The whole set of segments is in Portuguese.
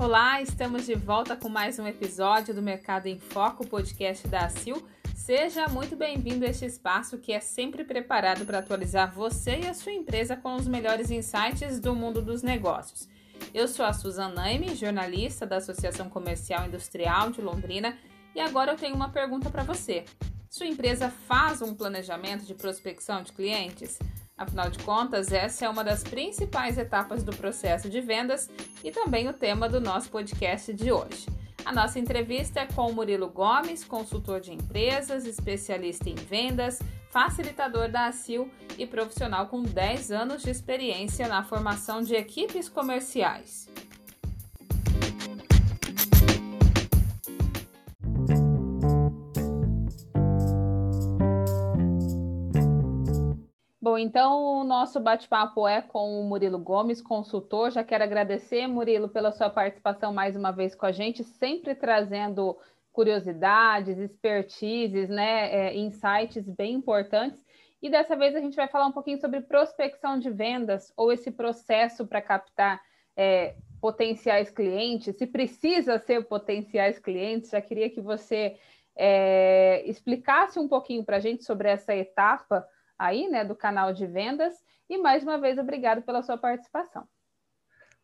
Olá, estamos de volta com mais um episódio do Mercado em Foco, podcast da ACIL. Seja muito bem-vindo a este espaço que é sempre preparado para atualizar você e a sua empresa com os melhores insights do mundo dos negócios. Eu sou a Suzana Naime, jornalista da Associação Comercial Industrial de Londrina, e agora eu tenho uma pergunta para você. Sua empresa faz um planejamento de prospecção de clientes? Afinal de contas, essa é uma das principais etapas do processo de vendas e também o tema do nosso podcast de hoje. A nossa entrevista é com o Murilo Gomes, consultor de empresas, especialista em vendas, facilitador da ACIL e profissional com 10 anos de experiência na formação de equipes comerciais. Então o nosso bate-papo é com o Murilo Gomes, consultor. Já quero agradecer, Murilo, pela sua participação mais uma vez com a gente, sempre trazendo curiosidades, expertises, né, é, insights bem importantes. E dessa vez a gente vai falar um pouquinho sobre prospecção de vendas ou esse processo para captar é, potenciais clientes, se precisa ser potenciais clientes. Já queria que você é, explicasse um pouquinho para a gente sobre essa etapa aí, né, do canal de vendas. E mais uma vez, obrigado pela sua participação.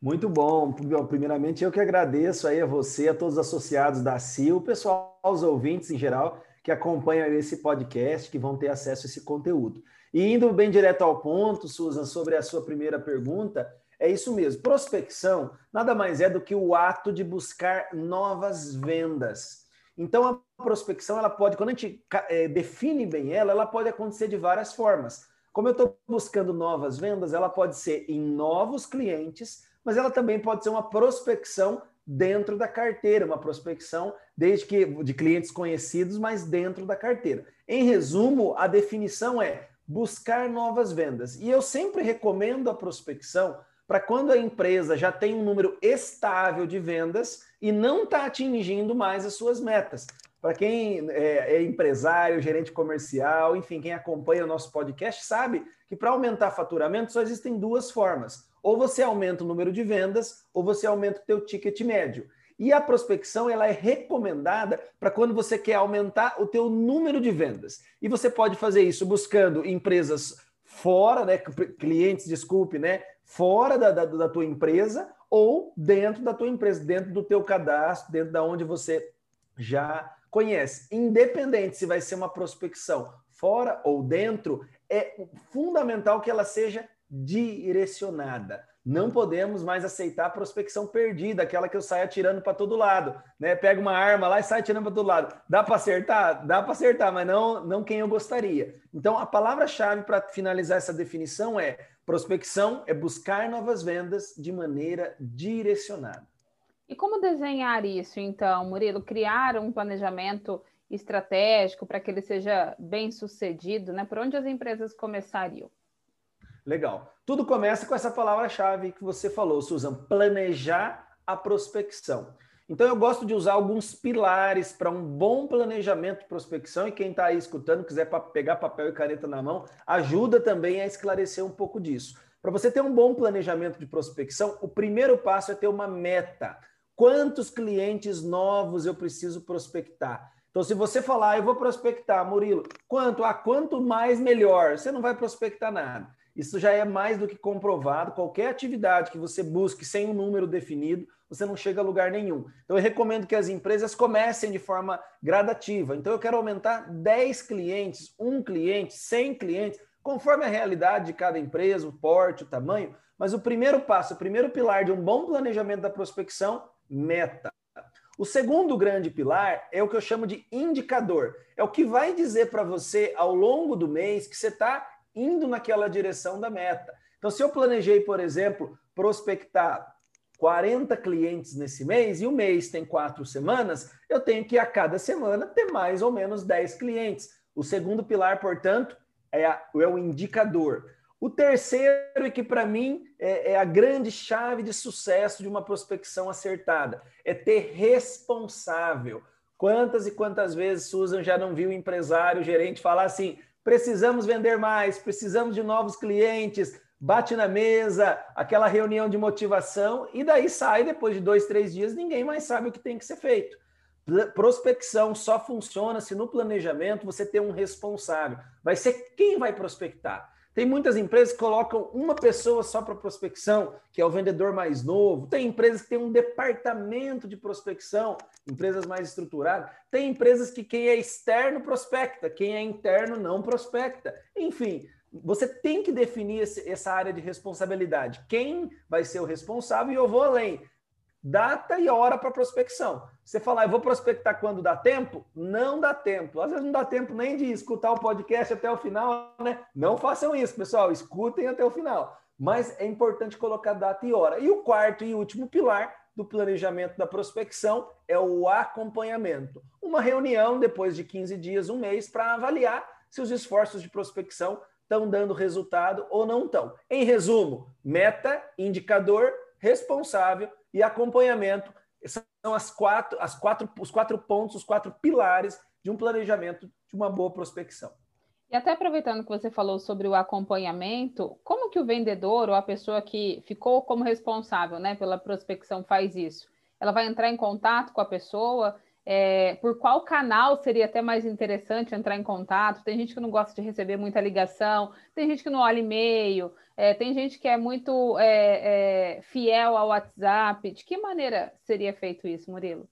Muito bom. Primeiramente, eu que agradeço aí a você, a todos os associados da CIL, o pessoal, os ouvintes em geral, que acompanham esse podcast, que vão ter acesso a esse conteúdo. E indo bem direto ao ponto, Susan, sobre a sua primeira pergunta, é isso mesmo. Prospecção nada mais é do que o ato de buscar novas vendas. Então, a prospecção, ela pode, quando a gente é, define bem ela, ela pode acontecer de várias formas. Como eu estou buscando novas vendas, ela pode ser em novos clientes, mas ela também pode ser uma prospecção dentro da carteira, uma prospecção desde que de clientes conhecidos, mas dentro da carteira. Em resumo, a definição é buscar novas vendas. E eu sempre recomendo a prospecção para quando a empresa já tem um número estável de vendas e não está atingindo mais as suas metas. Para quem é, é, empresário, gerente comercial, enfim, quem acompanha o nosso podcast, sabe que para aumentar faturamento só existem duas formas. Ou você aumenta o número de vendas, ou você aumenta o teu ticket médio. E a prospecção ela é recomendada para quando você quer aumentar o teu número de vendas. E você pode fazer isso buscando empresas fora, né, clientes, desculpe, né, fora da, da, da tua empresa ou dentro da tua empresa, dentro do teu cadastro, dentro da onde você já conhece. Independente se vai ser uma prospecção fora ou dentro, é fundamental que ela seja direcionada. Não podemos mais aceitar a prospecção perdida, aquela que eu saio atirando para todo lado, né? Pega uma arma lá e sai atirando para todo lado. Dá para acertar? Dá para acertar, mas não, não quem eu gostaria. Então, a palavra-chave para finalizar essa definição é prospecção é buscar novas vendas de maneira direcionada. E como desenhar isso, então, Murilo? Criar um planejamento estratégico para que ele seja bem sucedido, né? Por onde as empresas começariam? Legal. Tudo começa com essa palavra-chave que você falou, Susan, planejar a prospecção. Então, eu gosto de usar alguns pilares para um bom planejamento de prospecção, e quem está aí escutando, quiser pegar papel e caneta na mão, ajuda também a esclarecer um pouco disso. Para você ter um bom planejamento de prospecção, o primeiro passo é ter uma meta. Quantos clientes novos eu preciso prospectar? Então, se você falar, ah, eu vou prospectar, Murilo, quanto? Ah, quanto mais melhor. Você não vai prospectar nada. Isso já é mais do que comprovado. Qualquer atividade que você busque sem um número definido, você não chega a lugar nenhum. Então, eu recomendo que as empresas comecem de forma gradativa. Então, eu quero aumentar 10 clientes, um cliente, 100 clientes, conforme a realidade de cada empresa, o porte, o tamanho. Mas o primeiro passo, o primeiro pilar de um bom planejamento da prospecção meta. O segundo grande pilar é o que eu chamo de indicador. É o que vai dizer para você ao longo do mês que você está indo naquela direção da meta. Então, se eu planejei, por exemplo, prospectar 40 clientes nesse mês e o mês tem quatro semanas, eu tenho que a cada semana ter mais ou menos 10 clientes. O segundo pilar, portanto, é, a, é o indicador. O terceiro, e que para mim é, é, a grande chave de sucesso de uma prospecção acertada, é ter responsável. Quantas e quantas vezes Susan já não viu empresário, gerente falar assim: precisamos vender mais, precisamos de novos clientes, bate na mesa, aquela reunião de motivação, e daí sai, depois de dois, três dias, ninguém mais sabe o que tem que ser feito. Prospecção só funciona se no planejamento você tem um responsável. Vai ser quem vai prospectar. Tem muitas empresas que colocam uma pessoa só para prospecção, que é o vendedor mais novo. Tem empresas que têm um departamento de prospecção, empresas mais estruturadas. Tem empresas que quem é externo prospecta, quem é interno não prospecta. Enfim, você tem que definir esse, essa área de responsabilidade. Quem vai ser o responsável? E eu vou além. Data e hora para prospecção. Você falar, eu vou prospectar quando dá tempo? Não dá tempo. Às vezes não dá tempo nem de escutar o podcast até o final, né? Não façam isso, pessoal. Escutem até o final. Mas é importante colocar data e hora. E o quarto e último pilar do planejamento da prospecção é o acompanhamento. Uma reunião depois de 15 dias, um mês, para avaliar se os esforços de prospecção estão dando resultado ou não estão. Em resumo, meta, indicador, responsável e acompanhamento são as quatro, as quatro, os quatro pontos, os quatro pilares de um planejamento de uma boa prospecção. E até aproveitando que você falou sobre o acompanhamento, como que o vendedor ou a pessoa que ficou como responsável né, pela prospecção faz isso? Ela vai entrar em contato com a pessoa, é, por qual canal seria até mais interessante entrar em contato? Tem gente que não gosta de receber muita ligação, tem gente que não olha e-mail, é, tem gente que é muito é, é fiel ao WhatsApp. De que maneira seria feito isso, Murilo?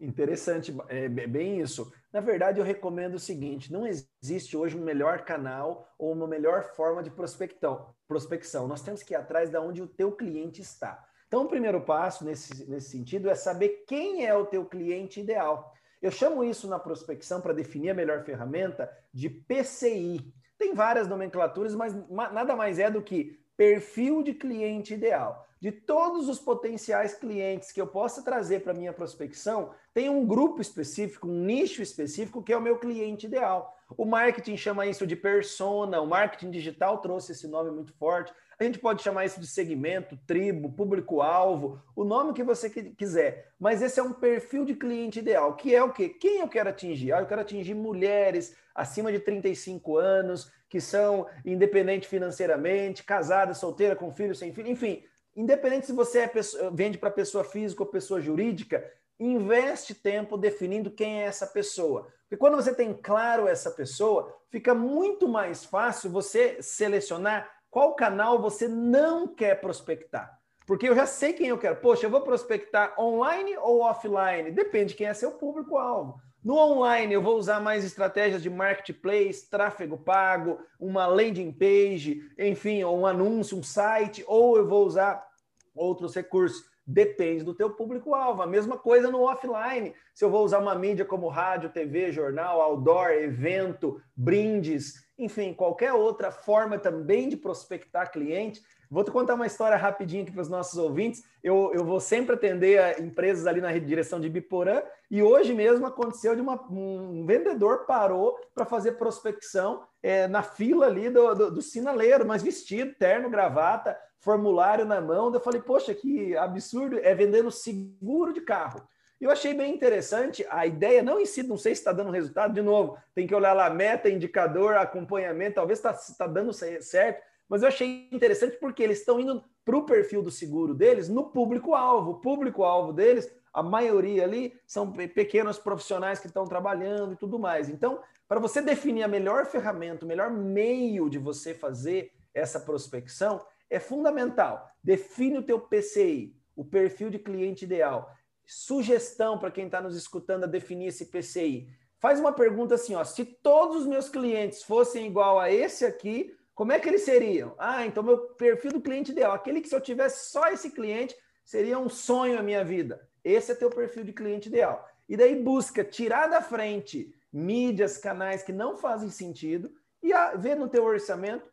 Interessante, é bem isso. Na verdade, eu recomendo o seguinte: não existe hoje um melhor canal ou uma melhor forma de prospectão, prospecção. Nós temos que ir atrás de onde o teu cliente está. Então, o primeiro passo nesse, nesse sentido é saber quem é o teu cliente ideal. Eu chamo isso na prospecção para definir a melhor ferramenta de PCI. Tem várias nomenclaturas, mas nada mais é do que perfil de cliente ideal. De todos os potenciais clientes que eu possa trazer para minha prospecção, tem um grupo específico, um nicho específico que é o meu cliente ideal. O marketing chama isso de persona, o marketing digital trouxe esse nome muito forte. A gente pode chamar isso de segmento, tribo, público-alvo, o nome que você quiser. Mas esse é um perfil de cliente ideal, que é o quê? Quem eu quero atingir? Ah, eu quero atingir mulheres acima de 35 anos, que são independentes financeiramente, casadas, solteiras, com filhos, sem filho, enfim. Independente se você é pessoa, vende para pessoa física ou pessoa jurídica, investe tempo definindo quem é essa pessoa. Porque quando você tem claro essa pessoa, fica muito mais fácil você selecionar qual canal você não quer prospectar? Porque eu já sei quem eu quero. Poxa, eu vou prospectar online ou offline? Depende quem é seu público-alvo. No online, eu vou usar mais estratégias de marketplace, tráfego pago, uma landing page, enfim, um anúncio, um site, ou eu vou usar outros recursos. Depende do teu público-alvo. A mesma coisa no offline. Se eu vou usar uma mídia como rádio, TV, jornal, outdoor, evento, brindes, enfim, qualquer outra forma também de prospectar cliente. Vou te contar uma história rapidinho aqui para os nossos ouvintes. Eu, eu vou sempre atender empresas ali na direção de Biporã e hoje mesmo aconteceu de uma, um vendedor parou para fazer prospecção é, na fila ali do, do, do, sinaleiro, mas vestido, terno, gravata, formulário na mão. Eu falei, poxa, que absurdo, é vendendo seguro de carro. Eu achei bem interessante a ideia, não em si, não sei se está dando resultado, de novo, tem que olhar lá, meta, indicador, acompanhamento, talvez está tá dando certo, mas eu achei interessante porque eles estão indo para o perfil do seguro deles no público-alvo. O público-alvo deles, a maioria ali, são pequenos profissionais que estão trabalhando e tudo mais. Então, para você definir a melhor ferramenta, o melhor meio de você fazer essa prospecção, é fundamental. Define o teu PCI, o perfil de cliente ideal sugestão para quem está nos escutando a definir esse PCI. Faz uma pergunta assim, ó, se todos os meus clientes fossem igual a esse aqui, como é que eles seriam? Ah, então meu perfil do cliente ideal, aquele que se eu tivesse só esse cliente, seria um sonho a minha vida. Esse é teu perfil de cliente ideal. E daí busca tirar da frente mídias, canais que não fazem sentido e ver no teu orçamento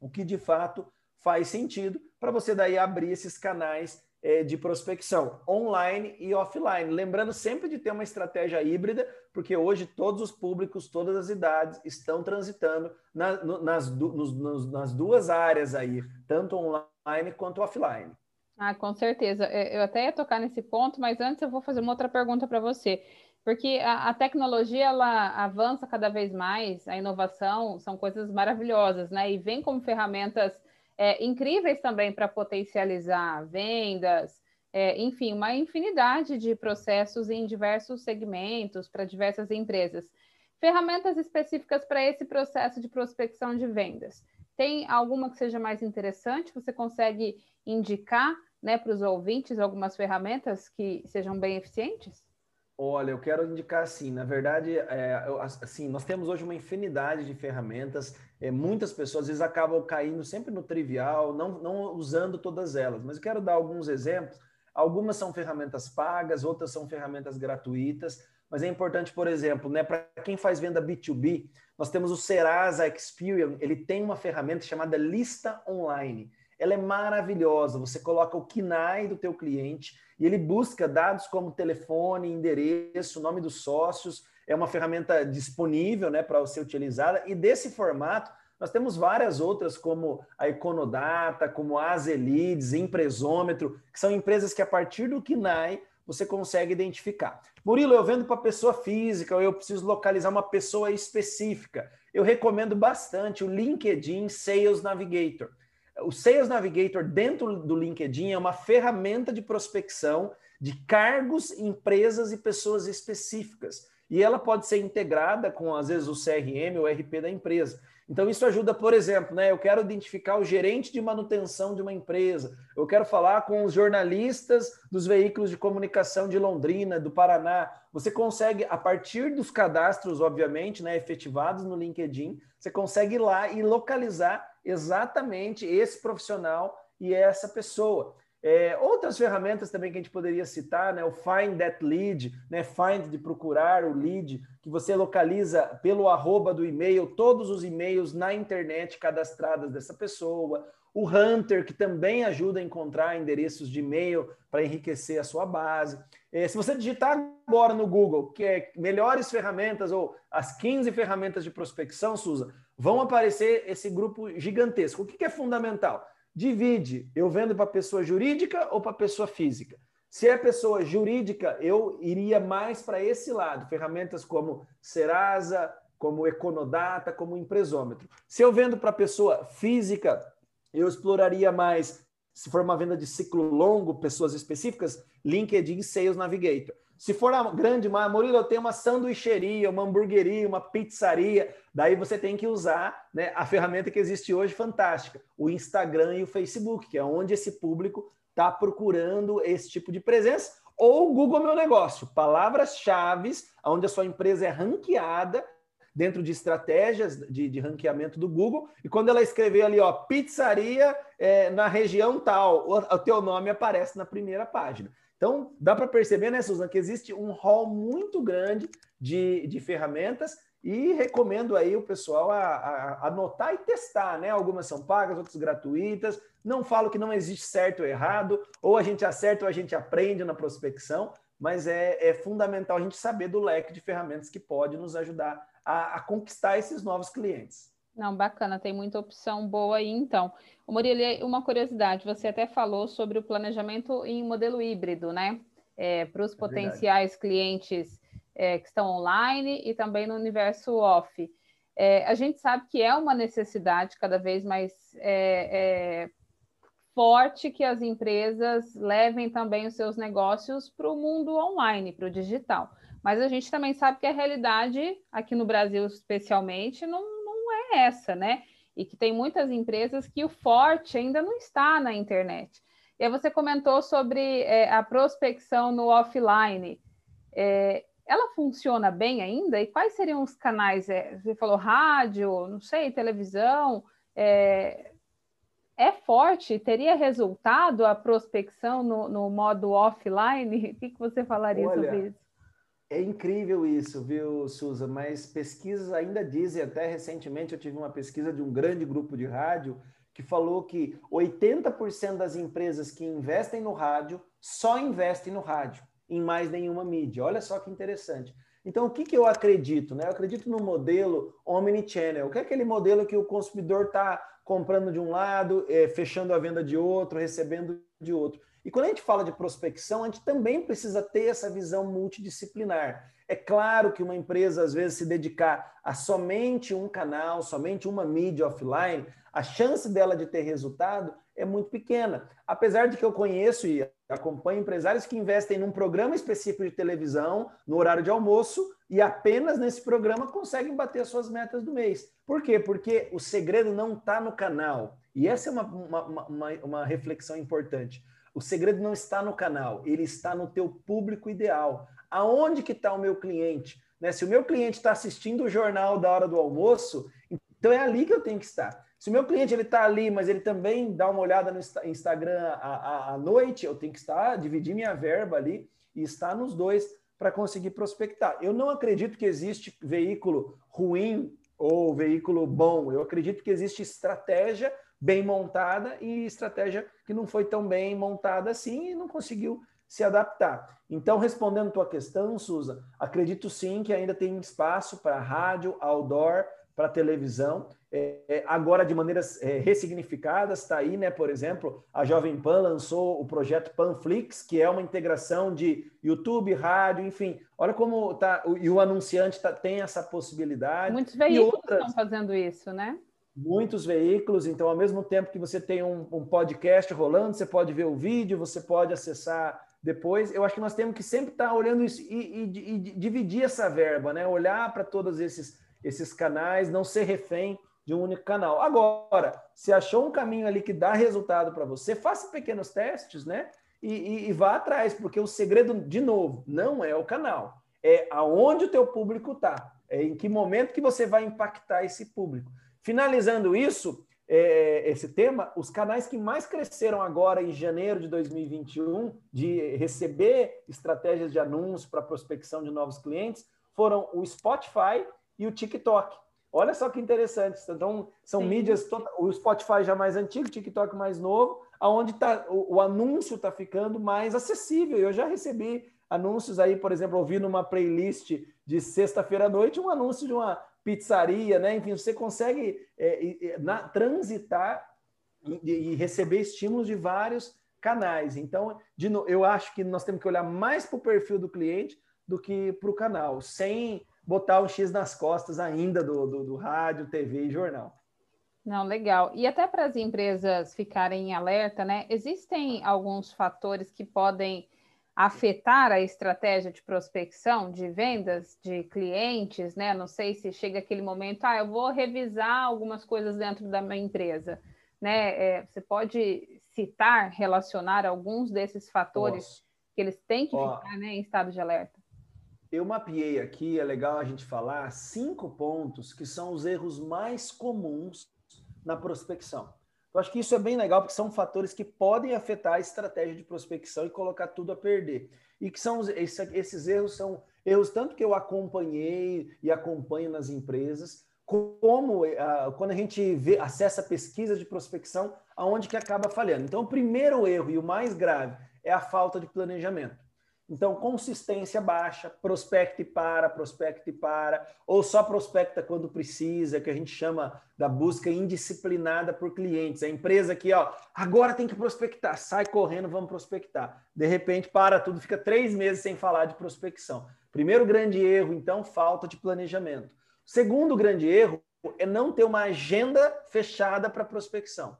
o que de fato faz sentido para você daí abrir esses canais de prospecção online e offline. Lembrando sempre de ter uma estratégia híbrida, porque hoje todos os públicos, todas as idades estão transitando na, no, nas, nos, nas duas áreas aí, tanto online quanto offline. Ah, com certeza. É, eu até ia tocar nesse ponto, mas antes eu vou fazer uma outra pergunta para você. Porque a, a, tecnologia ela avança cada vez mais, a inovação são coisas maravilhosas, né? E vem como ferramentas é, incríveis também para potencializar vendas, é, enfim, uma infinidade de processos em diversos segmentos, para diversas empresas. Ferramentas específicas para esse processo de prospecção de vendas. Tem alguma que seja mais interessante? Você consegue indicar né, para os ouvintes algumas ferramentas que sejam bem eficientes? Olha, eu quero indicar assim, na verdade, é, assim, nós temos hoje uma infinidade de ferramentas, é, muitas pessoas às vezes acabam caindo sempre no trivial, não, não usando todas elas, mas eu quero dar alguns exemplos. Algumas são ferramentas pagas, outras são ferramentas gratuitas, mas é importante, por exemplo, né, para quem faz venda B2B, nós temos o Serasa Experian, ele tem uma ferramenta chamada Lista Online. Ela é maravilhosa, você coloca o KNAI do teu cliente e ele busca dados como telefone, endereço, nome dos sócios, é uma ferramenta disponível né, para ser utilizada, e desse formato nós temos várias outras, como a Econodata, como a Azelides, Empresômetro, que são empresas que a partir do KNAI você consegue identificar. Murilo, eu vendo para pessoa física, ou eu preciso localizar uma pessoa específica. Eu recomendo bastante o LinkedIn Sales Navigator. O Sales Navigator dentro do LinkedIn é uma ferramenta de prospecção de cargos, empresas e pessoas específicas. E ela pode ser integrada com, às vezes, o CRM ou RP da empresa. Então, isso ajuda, por exemplo, né? Eu quero identificar o gerente de manutenção de uma empresa, eu quero falar com os jornalistas dos veículos de comunicação de Londrina, do Paraná. Você consegue, a partir dos cadastros, obviamente, né, efetivados no LinkedIn, você consegue ir lá e localizar exatamente esse profissional e essa pessoa. É, outras ferramentas também que a gente poderia citar, né? O Find That Lead, né? Find de procurar o lead, que você localiza pelo arroba do e-mail todos os e-mails na internet cadastrados dessa pessoa. O Hunter, que também ajuda a encontrar endereços de e-mail para enriquecer a sua base. É, se você digitar agora no Google, que é melhores ferramentas ou as 15 ferramentas de prospecção, Suza, vão aparecer esse grupo gigantesco. O que é fundamental? Divide, eu vendo para pessoa jurídica ou para pessoa física? Se é pessoa jurídica, eu iria mais para esse lado, ferramentas como Serasa, como Econodata, como Empresômetro. Se eu vendo para pessoa física, eu exploraria mais, se for uma venda de ciclo longo, pessoas específicas, LinkedIn Sales Navigator. Se for a grande, Murilo, eu tenho uma sanduicheria, uma hamburgueria, uma pizzaria, daí você tem que usar né, a ferramenta que existe hoje, fantástica, o Instagram e o Facebook, que é onde esse público está procurando esse tipo de presença, ou Google Meu Negócio, palavras-chave, onde a sua empresa é ranqueada dentro de estratégias de, de, ranqueamento do Google, e quando ela escrever ali, ó, pizzaria é, na região tal, o, o teu nome aparece na primeira página. Então, dá para perceber, né, Suzana, que existe um hall muito grande de, de ferramentas e recomendo aí o pessoal a, a, anotar e testar, né? Algumas são pagas, outras gratuitas. Não falo que não existe certo ou errado, ou a gente acerta ou a gente aprende na prospecção, mas é, é fundamental a gente saber do leque de ferramentas que pode nos ajudar a, a conquistar esses novos clientes. Não, bacana, tem muita opção boa aí, então. Murilo, uma curiosidade, você até falou sobre o planejamento em modelo híbrido, né? É, para os é potenciais verdade. clientes é, que estão online e também no universo off. É, a gente sabe que é uma necessidade cada vez mais é, é, forte que as empresas levem também os seus negócios para o mundo online, para o digital. Mas a gente também sabe que a realidade, aqui no Brasil especialmente, não, é essa, né? E que tem muitas empresas que o forte ainda não está na internet. E aí você comentou sobre é, a prospecção no offline. É, ela funciona bem ainda? E quais seriam os canais? É, você falou rádio, não sei, televisão. É, é forte? Teria resultado a prospecção no, no modo offline? O que, que você falaria Olha, sobre isso? É incrível isso, viu, Suza? Mas pesquisas ainda dizem, até recentemente eu tive uma pesquisa de um grande grupo de rádio que falou que 80% das empresas que investem no rádio só investem no rádio, em mais nenhuma mídia. Olha só que interessante. Então, o que, que eu acredito? Né? Eu acredito no modelo omnichannel, que é aquele modelo que o consumidor está comprando de um lado, é, fechando a venda de outro, recebendo de outro. E quando a gente fala de prospecção, a gente também precisa ter essa visão multidisciplinar. É claro que uma empresa, às vezes, se dedicar a somente um canal, somente uma mídia offline, a chance dela de ter resultado é muito pequena. Apesar de que eu conheço e acompanho empresários que investem num programa específico de televisão, no horário de almoço, e apenas nesse programa conseguem bater suas metas do mês. Por quê? Porque o segredo não está no canal. E essa é uma, uma, uma, uma reflexão importante. O segredo não está no canal, ele está no teu público ideal. Aonde que está o meu cliente? Né? Se o meu cliente está assistindo o jornal da hora do almoço, então é ali que eu tenho que estar. Se meu cliente ele está ali, mas ele também dá uma olhada no Instagram à, à noite, eu tenho que estar, dividir minha verba ali e estar nos dois para conseguir prospectar. Eu não acredito que existe veículo ruim ou veículo bom. Eu acredito que existe estratégia bem montada e estratégia que não foi tão bem montada assim e não conseguiu se adaptar. Então, respondendo tua questão, Suza, acredito sim que ainda tem espaço para rádio, outdoor, para televisão, é, é, agora de maneiras é, ressignificadas, está aí, né? Por exemplo, a Jovem Pan lançou o projeto Panflix, que é uma integração de YouTube, rádio, enfim. Olha como tá, e o anunciante tá, tem essa possibilidade. Muitos veículos outras, estão fazendo isso, né? Muitos veículos, então, ao mesmo tempo que você tem um, um podcast rolando, você pode ver o vídeo, você pode acessar depois. Eu acho que nós temos que sempre estar tá olhando isso e, e, e dividir essa verba, né? Olhar para todos esses esses canais, não ser refém de um único canal. Agora, se achou um caminho ali que dá resultado para você, faça pequenos testes, né? E, e, e, vá atrás, porque o segredo, de novo, não é o canal, é aonde o teu público está, é em que momento que você vai impactar esse público. Finalizando isso, é, esse tema, os canais que mais cresceram agora em janeiro de 2021 de receber estratégias de anúncio para prospecção de novos clientes foram o Spotify e o TikTok. Olha só que interessante. Então, são Sim. mídias, o Spotify já mais antigo, o TikTok mais novo, aonde tá, o, o anúncio está ficando mais acessível. Eu já recebi anúncios aí, por exemplo, ouvindo uma playlist de sexta-feira à noite, um anúncio de uma pizzaria, né? Enfim, você consegue é, na, transitar e, e, receber estímulos de vários canais. Então, de, eu acho que nós temos que olhar mais para o perfil do cliente do que para o canal, sem botar o X nas costas ainda do, do, do rádio, TV e jornal. Não, legal. E até para as empresas ficarem em alerta, né? Existem alguns fatores que podem afetar a estratégia de prospecção de vendas de clientes, né? Não sei se chega aquele momento, ah, eu vou revisar algumas coisas dentro da minha empresa, né? É, você pode citar, relacionar alguns desses fatores que eles têm que Ó, ficar né, em estado de alerta? Eu mapeei aqui, é legal a gente falar, cinco pontos que são os erros mais comuns na prospecção. Eu acho que isso é bem legal, porque são fatores que podem afetar a estratégia de prospecção e colocar tudo a perder. E que são esses erros são erros tanto que eu acompanhei e acompanho nas empresas, como uh, quando a gente vê, acessa pesquisa de prospecção, aonde que acaba falhando. Então, o primeiro erro e o mais grave é a falta de planejamento. Então, consistência baixa, prospecte para, prospecte para, ou só prospecta quando precisa, que a gente chama da busca indisciplinada por clientes. A empresa que, ó, agora tem que prospectar, sai correndo, vamos prospectar. De repente, para tudo, fica três meses sem falar de prospecção. Primeiro grande erro, então, falta de planejamento. Segundo grande erro é não ter uma agenda fechada para prospecção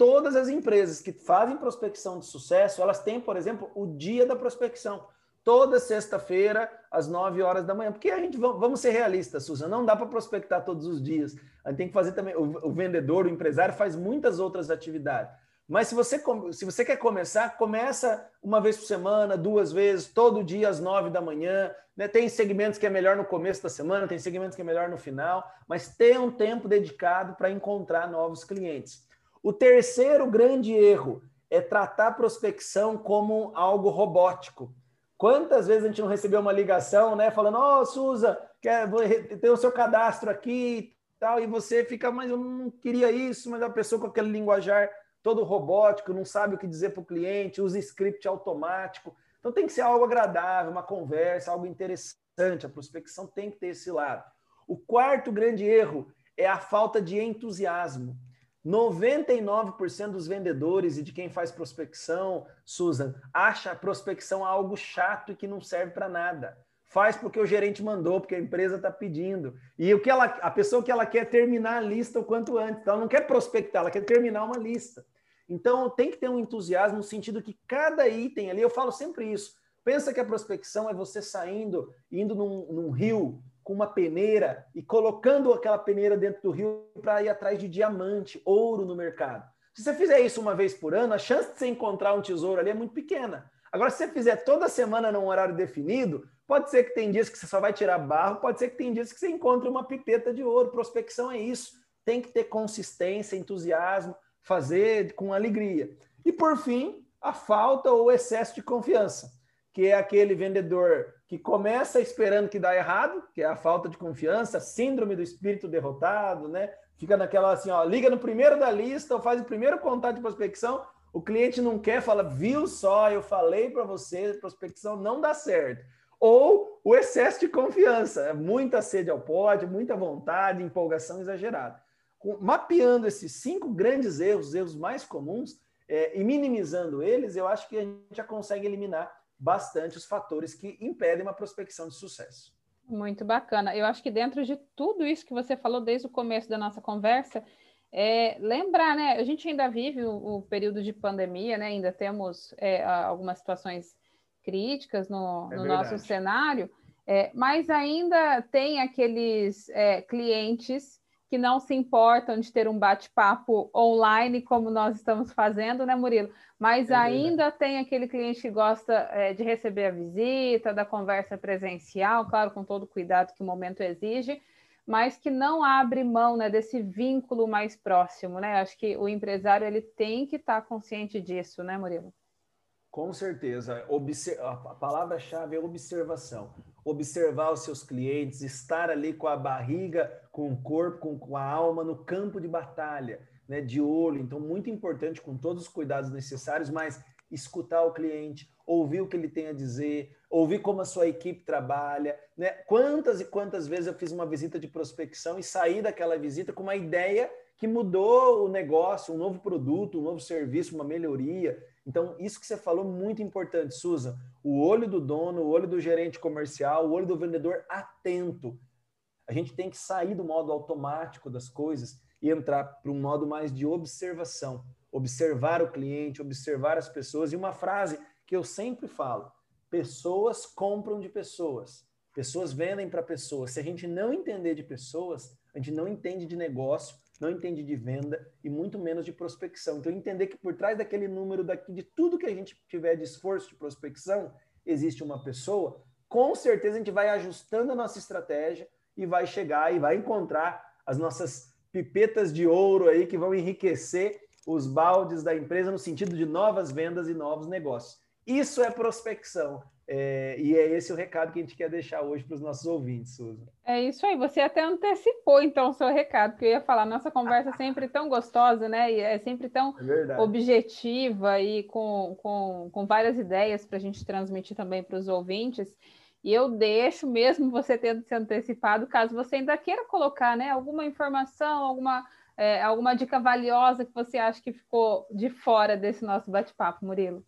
todas as empresas que fazem prospecção de sucesso, elas têm, por exemplo, o dia da prospecção. Toda sexta-feira, às 9 horas da manhã. Porque a gente, vamos ser realistas, Susan, não dá para prospectar todos os dias. A gente tem que fazer também, o, vendedor, o empresário faz muitas outras atividades. Mas se você, se você quer começar, começa uma vez por semana, duas vezes, todo dia às nove da manhã. Né? Tem segmentos que é melhor no começo da semana, tem segmentos que é melhor no final, mas tenha um tempo dedicado para encontrar novos clientes. O terceiro grande erro é tratar a prospecção como algo robótico. Quantas vezes a gente não recebeu uma ligação, né, falando: "Ó, oh, Suza, quer ter o seu cadastro aqui", tal, e você fica, mas eu não queria isso, mas a pessoa com aquele linguajar todo robótico, não sabe o que dizer para o cliente, usa script automático. Então tem que ser algo agradável, uma conversa, algo interessante. A prospecção tem que ter esse lado. O quarto grande erro é a falta de entusiasmo. 99% dos vendedores e de quem faz prospecção, Susan, acha a prospecção algo chato e que não serve para nada. faz porque o gerente mandou, porque a empresa está pedindo. E o que ela, a pessoa que ela quer terminar a lista o quanto antes. Então, ela não quer prospectar, ela quer terminar uma lista. Então, tem que ter um entusiasmo no sentido que cada item ali, eu falo sempre isso. Pensa que a prospecção é você saindo, indo num, num rio com uma peneira e colocando aquela peneira dentro do rio para ir atrás de diamante, ouro no mercado. Se você fizer isso uma vez por ano, a chance de você encontrar um tesouro ali é muito pequena. Agora, se você fizer toda semana num horário definido, Pode ser que tem dias que você só vai tirar barro, pode ser que tem dias que você encontre uma pipeta de ouro. Prospecção é isso. Tem que ter consistência, entusiasmo, fazer com alegria. E por fim, a falta ou excesso de confiança, que é aquele vendedor que começa esperando que dá errado, que é a falta de confiança, síndrome do espírito derrotado, né? Fica naquela assim, ó, liga no primeiro da lista, ou faz o primeiro contato de prospecção, o cliente não quer, fala, viu só, eu falei para você, prospecção não dá certo ou o excesso de confiança, muita sede ao pote, muita vontade, empolgação exagerada. Mapeando esses cinco grandes erros, os erros mais comuns, é, e minimizando eles, eu acho que a gente já consegue eliminar bastante os fatores que impedem uma prospecção de sucesso. Muito bacana. Eu acho que dentro de tudo isso que você falou desde o começo da nossa conversa, é, lembrar, né? A gente ainda vive o, o período de pandemia, né? Ainda temos é, algumas situações críticas no, é no nosso cenário, é, mas ainda tem aqueles é, clientes que não se importam de ter um bate-papo online, como nós estamos fazendo, né, Murilo? Mas é ainda tem aquele cliente que gosta é, de receber a visita, da conversa presencial, claro, com todo o cuidado que o momento exige, mas que não abre mão né, desse vínculo mais próximo, né? Acho que o empresário ele tem que estar consciente disso, né, Murilo? Com certeza. A palavra-chave é observação. Observar os seus clientes, estar ali com a barriga, com o corpo, com a alma no campo de batalha, né? de olho. Então, muito importante, com todos os cuidados necessários, mas escutar o cliente, ouvir o que ele tem a dizer, ouvir como a sua equipe trabalha. Né? Quantas e quantas vezes eu fiz uma visita de prospecção e saí daquela visita com uma ideia que mudou o negócio, um novo produto, um novo serviço, uma melhoria. Então, isso que você falou muito importante, Susan. O olho do dono, o olho do gerente comercial, o olho do vendedor atento. A gente tem que sair do modo automático das coisas e entrar para um modo mais de observação. Observar o cliente, observar as pessoas. E uma frase que eu sempre falo: pessoas compram de pessoas, pessoas vendem para pessoas. Se a gente não entender de pessoas, a gente não entende de negócio não entende de venda e muito menos de prospecção. Então, entender que por trás daquele número, daqui, de tudo que a gente tiver de esforço de prospecção, existe uma pessoa, com certeza a gente vai ajustando a nossa estratégia e vai chegar e vai encontrar as nossas pipetas de ouro aí que vão enriquecer os baldes da empresa no sentido de novas vendas e novos negócios. Isso é prospecção. É, e é esse o recado que a gente quer deixar hoje para os nossos ouvintes, Susan. É isso aí, você até antecipou então o seu recado, porque eu ia falar, nossa conversa é sempre tão gostosa, né? E é sempre tão é objetiva e com, com, com várias ideias para a gente transmitir também para os ouvintes. E eu deixo, mesmo você tendo se antecipado, caso você ainda queira colocar né, alguma informação, alguma, é, alguma dica valiosa que você acha que ficou de fora desse nosso bate-papo, Murilo.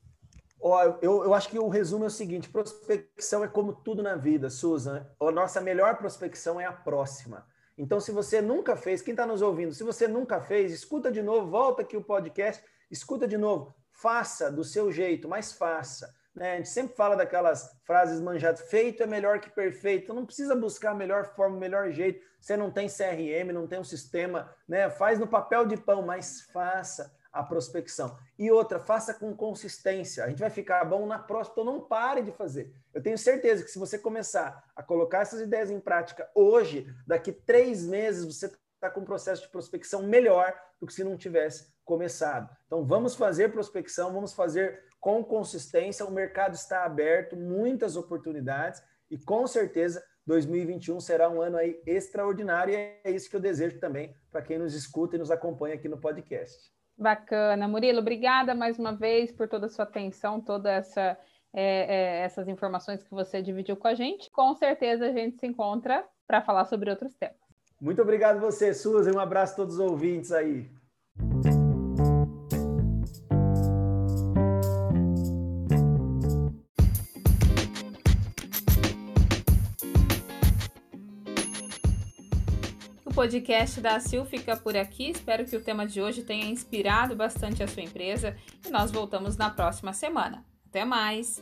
Eu, eu acho que o resumo é o seguinte: prospecção é como tudo na vida, Susan. A nossa melhor prospecção é a próxima. Então, se você nunca fez, quem está nos ouvindo, se você nunca fez, escuta de novo, volta aqui o podcast, escuta de novo, faça do seu jeito, mas faça. Né? A gente sempre fala daquelas frases manjadas, feito é melhor que perfeito. Não precisa buscar a melhor forma, o melhor jeito. Você não tem CRM, não tem um sistema, né? Faz no papel de pão, mas faça a prospecção. E outra, faça com consistência. A gente vai ficar bom na próxima, então não pare de fazer. Eu tenho certeza que se você começar a colocar essas ideias em prática hoje, daqui três meses você está com um processo de prospecção melhor do que se não tivesse começado. Então vamos fazer prospecção, vamos fazer com consistência. O mercado está aberto, muitas oportunidades e com certeza 2021 será um ano aí extraordinário e é isso que eu desejo também para quem nos escuta e nos acompanha aqui no podcast. Bacana. Murilo, obrigada mais uma vez por toda a sua atenção, todas essa, é, é, essas informações que você dividiu com a gente. Com certeza a gente se encontra para falar sobre outros temas. Muito obrigado você, Suzy. Um abraço a todos os ouvintes aí. Podcast da Sil fica por aqui. Espero que o tema de hoje tenha inspirado bastante a sua empresa e nós voltamos na próxima semana. Até mais!